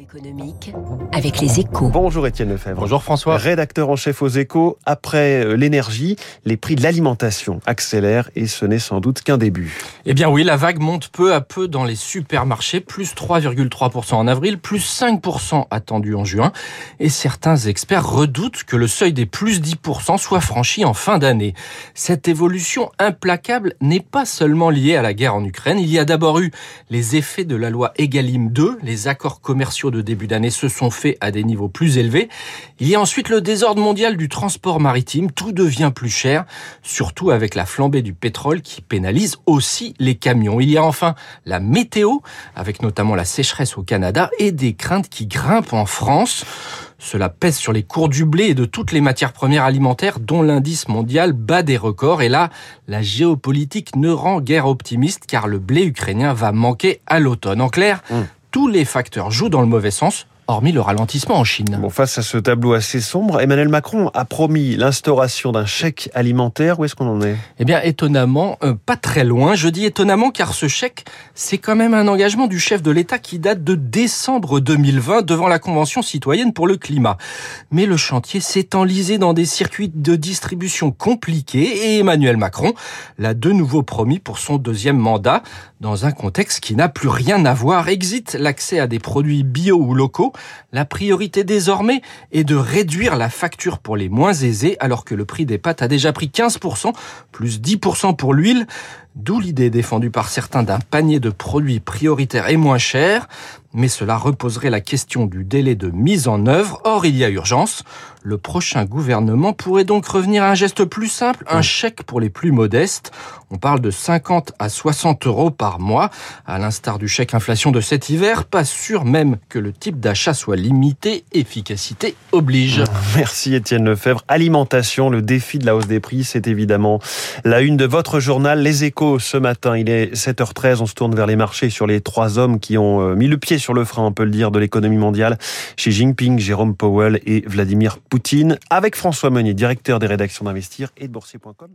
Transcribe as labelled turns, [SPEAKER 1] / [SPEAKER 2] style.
[SPEAKER 1] économique avec les échos.
[SPEAKER 2] Bonjour Étienne Lefebvre.
[SPEAKER 3] Bonjour François.
[SPEAKER 2] Rédacteur en chef aux échos. Après euh, l'énergie, les prix de l'alimentation accélèrent et ce n'est sans doute qu'un début.
[SPEAKER 3] Eh bien oui, la vague monte peu à peu dans les supermarchés, plus 3,3% en avril, plus 5% attendu en juin. Et certains experts redoutent que le seuil des plus 10% soit franchi en fin d'année. Cette évolution implacable n'est pas seulement liée à la guerre en Ukraine. Il y a d'abord eu les effets de la loi Egalim 2, les accords commerciaux de début d'année se sont faits à des niveaux plus élevés. Il y a ensuite le désordre mondial du transport maritime. Tout devient plus cher, surtout avec la flambée du pétrole qui pénalise aussi les camions. Il y a enfin la météo, avec notamment la sécheresse au Canada et des craintes qui grimpent en France. Cela pèse sur les cours du blé et de toutes les matières premières alimentaires dont l'indice mondial bat des records. Et là, la géopolitique ne rend guère optimiste car le blé ukrainien va manquer à l'automne. En clair, mmh tous les facteurs jouent dans le mauvais sens hormis le ralentissement en Chine.
[SPEAKER 2] Bon, face à ce tableau assez sombre, Emmanuel Macron a promis l'instauration d'un chèque alimentaire. Où est-ce qu'on en est?
[SPEAKER 3] Eh bien, étonnamment, euh, pas très loin. Je dis étonnamment car ce chèque, c'est quand même un engagement du chef de l'État qui date de décembre 2020 devant la Convention citoyenne pour le climat. Mais le chantier s'est enlisé dans des circuits de distribution compliqués et Emmanuel Macron l'a de nouveau promis pour son deuxième mandat dans un contexte qui n'a plus rien à voir. Exit l'accès à des produits bio ou locaux la priorité désormais est de réduire la facture pour les moins aisés alors que le prix des pâtes a déjà pris 15%, plus 10% pour l'huile. D'où l'idée défendue par certains d'un panier de produits prioritaires et moins chers, mais cela reposerait la question du délai de mise en œuvre. Or, il y a urgence. Le prochain gouvernement pourrait donc revenir à un geste plus simple, un chèque pour les plus modestes. On parle de 50 à 60 euros par mois, à l'instar du chèque inflation de cet hiver. Pas sûr même que le type d'achat soit limité. Efficacité oblige.
[SPEAKER 2] Merci Étienne Lefebvre. Alimentation, le défi de la hausse des prix, c'est évidemment la une de votre journal Les Échos ce matin. Il est 7h13, on se tourne vers les marchés sur les trois hommes qui ont euh, mis le pied sur le frein, on peut le dire, de l'économie mondiale. Xi Jinping, Jérôme Powell et Vladimir Poutine. Avec François Meunier, directeur des rédactions d'Investir et de Boursier.com.